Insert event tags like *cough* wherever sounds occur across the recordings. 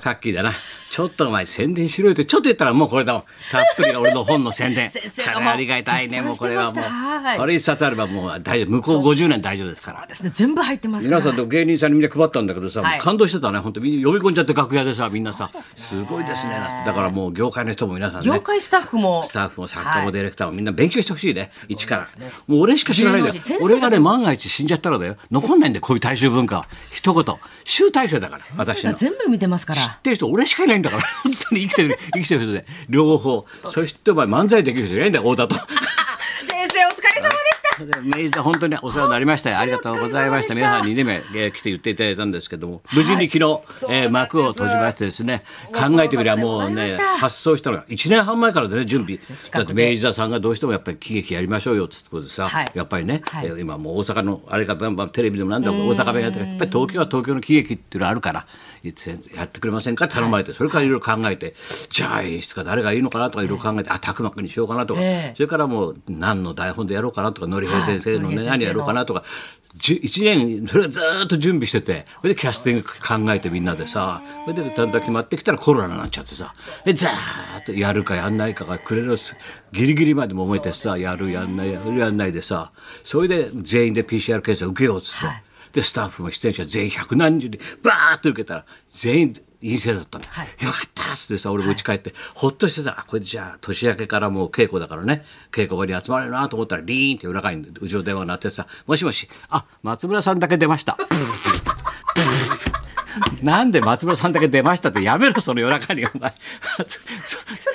カッキーだな。ちょっとお前宣伝しろよって、ちょっと言ったらもうこれだもん。たっぷりが俺の本の宣伝。先生がもうかなりがたいね、もうこれはもうはい。これ一冊あればもう大丈夫。向こう50年大丈夫ですから。ですね全部入ってますから皆さんと芸人さんにみんな配ったんだけどさ、はい感動してたね、本当呼び込んじゃって楽屋でさ、みんなさ、すごいですね。だからもう業界の人も皆さんね。業界スタッフもスタッフも作家もはいディレクターもみんな勉強してほしいね、一から。もう俺しか知らないんだよ俺がね、万が一死んじゃったらだよ。残んないんだよ、こういう大衆文化は。一言。集大成だから、私の。全部見てますから知ってる人俺しかいないんだから本当に生きてる生きてる人で両方そしてお前漫才できる人いないんだよ太田と。先生お疲れ様でした明治座本当にお世話になりました。よありがとうございました。皆さん2年目、えー来て言っていただいたんですけども無事に昨日、えー幕を閉じましてですね考えてくればもうね発想したのが1年半前からでね準備。だって明治座さんがどうしてもやっぱり喜劇やりましょうよっつってことでさ、はい。やっぱりね、今もう大阪のあれがバンバンテレビでもなんだも大阪弁やってやっぱり東京は東京の喜劇っていうのあるからやってくれませんか？頼まれて、それからいろいろ考えてじゃあ演出家誰がいいのかなとかいろいろ考えてあ拓磨君にしようかなとか、ええ。それからもう何の台本でやろうかなとかのり平先生のね、はい何やろうかなとか。じゅ一年それをずーっと準備してて。それでキャスティング考えてみんなでさそれでだんだん決まってきたらコロナになっちゃってさ。でザーッとやるかやんないかがくれる。ギリギリまで揉めてさやるやんないやるやんないでさ。それで全員で PCR 検査受けようっつって。でスタッフも出演者全員百何十人バーッと受けたら全員陰性だったの、はい。よかったっつってさ俺も家帰って、ほっとしてさあこれじゃあ年明けからもう稽古だからね。稽古場に集まれるなと思ったらリーンって夜中にうちの電話鳴ってさ「もしもしあ松村さんだけ出ました」*laughs* なんで松村さんだけ出ましたってやめろその夜中にお前。そ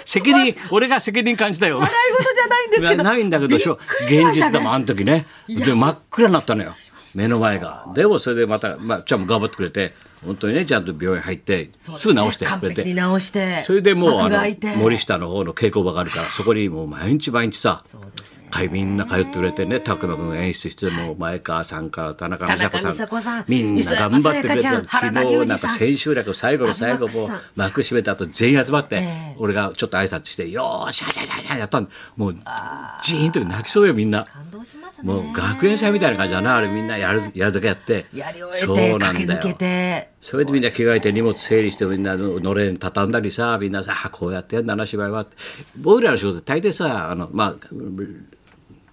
責任俺が責任感じたよ笑い事じゃないんですけどないんだけど現実だもんあの時ね。で真っ暗になったのよ。目の前が。でもそれでまた、まあ、ちゃんも頑張ってくれて本当にねちゃんと病院入ってすぐ治してくれて。完璧に直してそれでもうあの森下の方の稽古場があるからそこにもう毎日毎日さかいみんな通ってくれてね拓磨君が演出してもう前川さんから田中美佐子さんみんな頑張ってくれて昨日なんか千秋楽最後の最後も幕閉めた後全員集まって、ええ。俺がちょっと挨拶して「よーしゃしゃしゃしゃ」やったんもうジーンと泣きそうよみんな。感動しますねもう学園祭みたいな感じだなあれみんなやるやるだけやってやり終えそうてなんだよそれでみんな着替えて荷物整理してみんなののれん畳んだりさみんなさあこうやってやんだな芝居は。って僕らの仕事大抵さあのまあ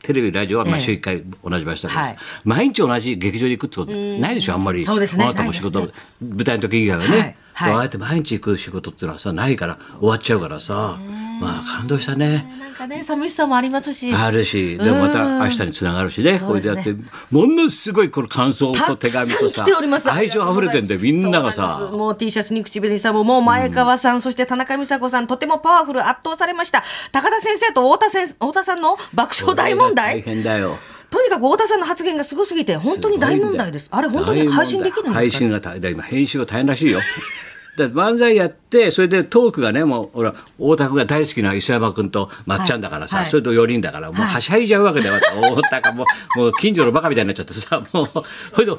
テレビラジオはまあええ。週1回同じ場所だけどさ、はい。毎日同じ劇場に行くってことないでしょあんまり。そうですね。あなたも仕事、ないで舞台の時以外はね、はい。はい。ああやって毎日行く仕事っていうのはさないから終わっちゃうからさまあ感動したね。なんかね寂しさもありますし。あるし、でもまた明日につながるしね、これでやって、ものすごいこの感想と手紙とさ愛情溢れてんで、みんながさ。す、もう T シャツに口紅さんももう前川さん、そして田中美佐子さんとてもパワフル圧倒されました。高田先生と太田先太田さんの爆笑大問大題変だよ。とにかく太田さんの発言がすごすぎて本当に大問題です。あれ本当に配信できるんですか、配信が大変今編集が大変らしいよ。で漫才やってそれでトークがねもうほら大田君が大好きな磯山君とまっちゃんだからさ、はい。はいそれと4人だからもうはしゃいじゃうわけだよ、*laughs* 大田がもうもう近所のバカみたいになっちゃってさもうそれで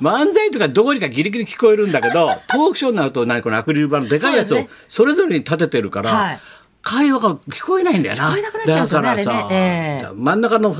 漫才とかどうにかギリギリ聞こえるんだけどトークショーになると何このアクリル板のでかいやつをそれぞれに立ててるから、はい会話が聞こえないんだよな。聞こえなくなっちゃうんですよねだからさ、あれねええ真ん中の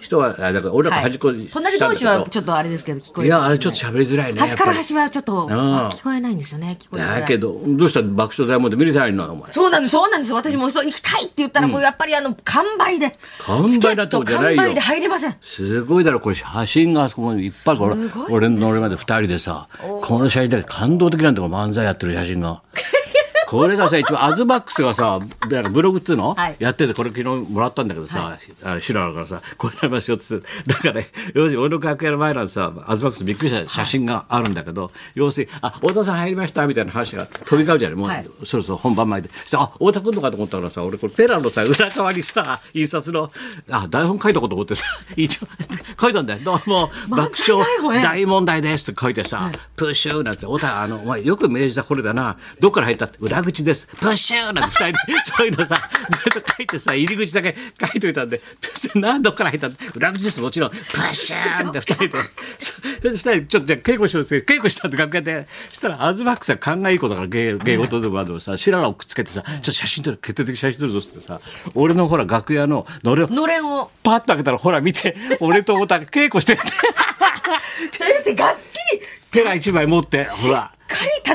人はあだから俺らが端っこに隣同士はちょっとあれですけど聞こえいるやあれちょっと喋りづらいね。端から端はちょっとん聞こえないんですよね聞こえづらいだけどどうした爆笑大門で見れたいのお前。そうなんです、そうなんです。私もそう行きたいって言ったら、もうやっぱりあの、完売で。完売だってことじゃないよ完売で入れません。すごいだろこれ写真がここにいっぱいこれ俺の俺まで二人でさこの写真だけ感動的なんだよ漫才やってる写真が。*laughs* これがさ一応アズマックスがさブログっていうの、はい。やっててこれ昨日もらったんだけどさ、あ知らなからさこれやりますよっつってだから要するに俺の楽屋の前なんてさアズマックスびっくりした写真があるんだけど、要するに「あ太田さん入りました」みたいな話が飛び交うじゃない？もう、はい。そろそろ本番前で。そあ太田君のかと思ったからさ俺これペラのさ裏側にさ印刷のあ台本書いたこと思ってさ *laughs* 一応書いたんだよ「どうも爆笑大問題です」って書いてさ「プッシュー」なんて「太田あのお前よく明治だこれだな。どっから入った？って裏口です。プッシュー」なんて二人で *laughs* そういうのさずっと書いてさ入り口だけ書いといたんで「何どっから入ったって裏口ですもちろん。プッシュー」って二人で。それで二人ちょっとじゃあ稽古してるんですけど稽古したって楽屋で。そしたらアズマックスは勘がいい子だから芸芸事でもあるのさ白髪をくっつけてさ「ちょっと写真撮る決定的写真撮るぞ」ってさ俺のほら楽屋ののれんのれんを。パッと開けたらほら見て俺と太田が稽古してるって先生、がっちり。ペラ一枚持ってほら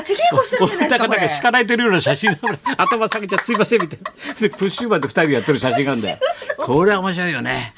立ち稽古してるんじゃないですかこれ。お互い敷かないてるような写真頭下げちゃすいませんみたいなでプッシューマンで二人でやってる写真があるんだよ *laughs* これは面白いよね。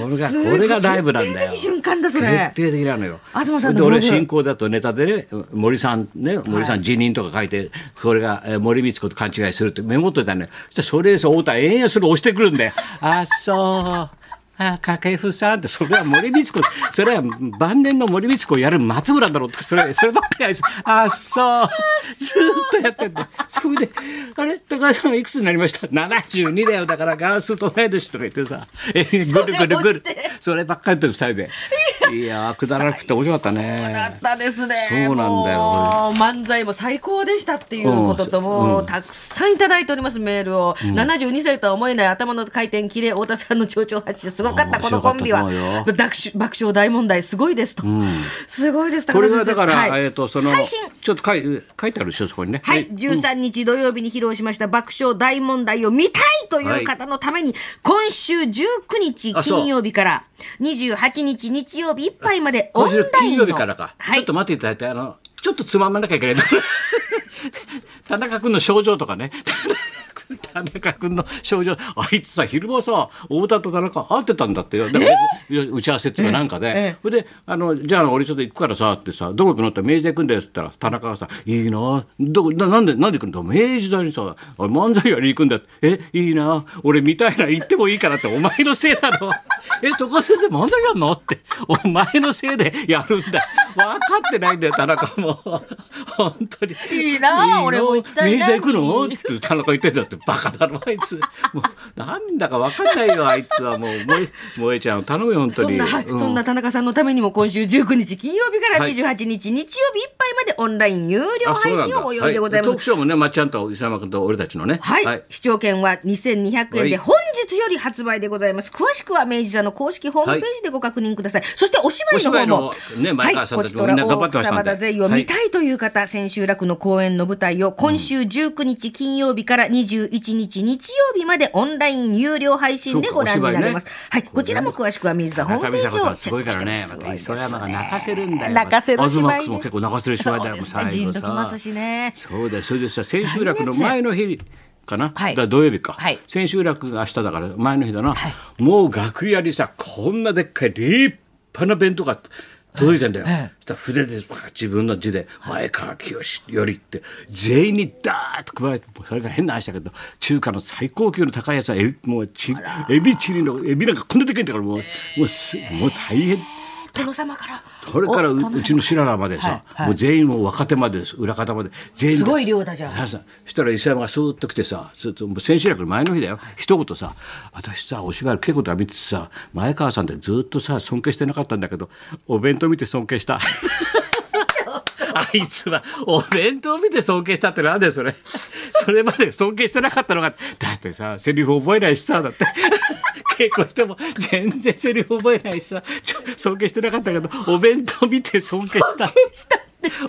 これがこれがライブなんだよ。瞬間だそれ。決定的なのよ。東さんので俺進行だとネタでね森さんね森さん辞任とか書いて、これがえー森光子と勘違いするってメモっといたのよ。そしたらそれ太田延々それ押してくるんだよ。あそうあ掛布さんってそれは森光子。*laughs* それは晩年の森光子をやる松村だろうってそれそればっかりあいつあそう。ずーっとやってんだそれであれ？高橋さんいくつになりました？72だよ。だからガースと同い年とか言ってさ。えぐるぐるぐる。そればっかりやってる二人でいやーくだらなくて面白かっただねったですね。そうなんだよ。漫才も最高でしたっていうことと、もうたくさんいただいております、メールを。72歳とは思えない頭の回転、きれい、太田さんの蝶々発信、すごかった、面このコンビは。爆笑大問題、すごいですと。すごいです、これがだから、はい。えっ、とそのちょっと書い書いてあるでしょそこにね。はい、13日土曜日に披露しました爆笑大問題を見たいという方のために、今週19日金曜日から28日日曜日いっぱいまでオン今ラインの。週金曜日からか、はい、ちょっと待っていただいてあのちょっとつままなきゃいけない。*laughs* 田中君の症状とかね田中君の症状。あいつさ昼間さ太田と田中会ってたんだってよ。打ち合わせっていうかなんかで、ええそれであの「じゃあ俺ちょっと行くからさ」ってさ「どこ行くの?」って「明治大行くんだよ」って言ったら田中がさ「いいなどこななんでなんで行くんだ？明治大にさ俺漫才やりに行くんだよ」えいいな俺見たいな行ってもいいから」って「お前のせいだろ」*laughs* え高橋先生漫才やんの?」って「お前のせいでやるんだ。分かってないんだよ田中も。*laughs* 本当に。いいな俺も行きたいな明治大行くの？って田中言ってんだってバカだろあいつ。もうなんだか分かんないよあいつは。もう萌え萌えちゃん頼むよ本当に。そんそんな田中さんのためにも今週19日金曜日からはい。28日日曜日いっぱいまでオンライン有料配信をご用意でございます。はトークショーもねまっちゃんと磯山君と俺たちのね。はい、視聴券は2200円はい。で本日より発売でございます。詳しくは明治座の公式ホームページでご確認ください。そしてお芝居の方も、ね前川さんたちもはい、みんな頑張ってましたんで。とら大草田勢を見たいという方、千秋楽の公演の舞台を今週19日金曜日から21日日曜日までオンライン有料配信でご覧になれます。そうかはい、こちらも詳しくは明治座ホームページをチすごいからェックしてねまた磯山が泣かせるんだよ。泣かせる芝居ね。結構泣かせる芝居だよもうそうですね。じん最後さ。ときますしね。そうだよ。それでさ千秋楽の前の日かな、はい。だ土曜日か、はい。千秋楽が明日だから前の日だな、もう楽屋にさこんなでっかい立派な弁当が届いてんだよ、ええ。そしたら筆で自分の字で「前川清より」って全員にダーッと配られてそれが変な話だけど中華の最高級の高いやつはエビもうちエビチリのエビなんかこんなでかいんだからもうもうすもう大変。殿様から。それからうちの白良までさ、もう全員もう若手までです裏方まで全員で。すごい量だじゃんさそしたら磯山がスーッと来てさずっともう千秋楽の前の日だよ。一言さ「私さお芝居の稽古とか見ててさ前川さんってずっとさ尊敬してなかったんだけどお弁当見て尊敬した」*laughs* あいつはお弁当見て尊敬したってなんだよそれ。それまで尊敬してなかったのがだってさセリフ覚えないしさだって。*laughs* 稽古しても全然セリフ覚えないしさちょ尊敬してなかったけどお弁当見て尊敬した。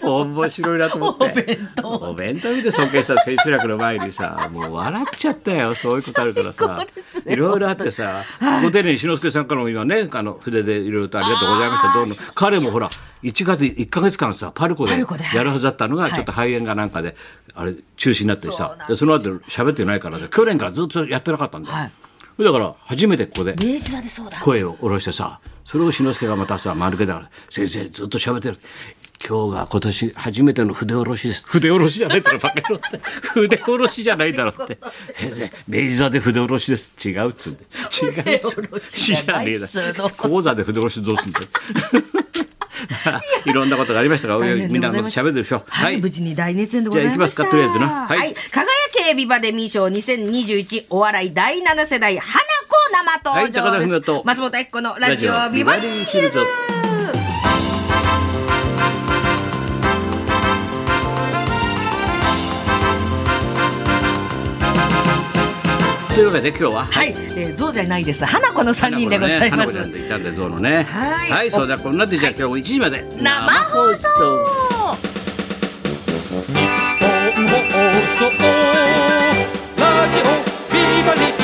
面白いなと思って。お弁当。お弁当見て尊敬した千秋楽の前にさもう笑っちゃったよ。そういうことあるからさ。ね。いろいろあってさご丁寧に志の輔さんからも今ねあの筆でいろいろとありがとうございました。どうも彼もほら1月1か月間さパルコでやるはずだったのがはい。ちょっと肺炎がなんかであれ中止になってさなんですでその後喋ってないからで去年からずっとやってなかったんだよ、はい。だから初めてここで。声を下ろしてさそれを志の輔がまたさ丸けだから「先生ずっと喋ってる」今日が今年初めての筆下ろしです。筆下ろしじゃないだろバカ野郎って。筆下ろしじゃないだろって。先生明治座で筆下ろしです。違うっつうんで。違うっつう筆下ろしじゃねえだ講座で筆下ろしどうすんだよ。いろんなことがありましたがみんなます喋るでしょ。はい、無事に大熱演でございました。じゃあ行きますかとりあえずな。は。はい。い輝けビバデミー賞2021お笑い第7世代花子生登場です。夫と松本明子のラジオビバリーヒルズ。というわけで今日は？はい、えー、象じゃないです。花子の三人でございます。花子ちゃんといたんでゾウのねはいそうだこんなでじゃあ今日も1時まで生放送。日本放送ラジオビバリー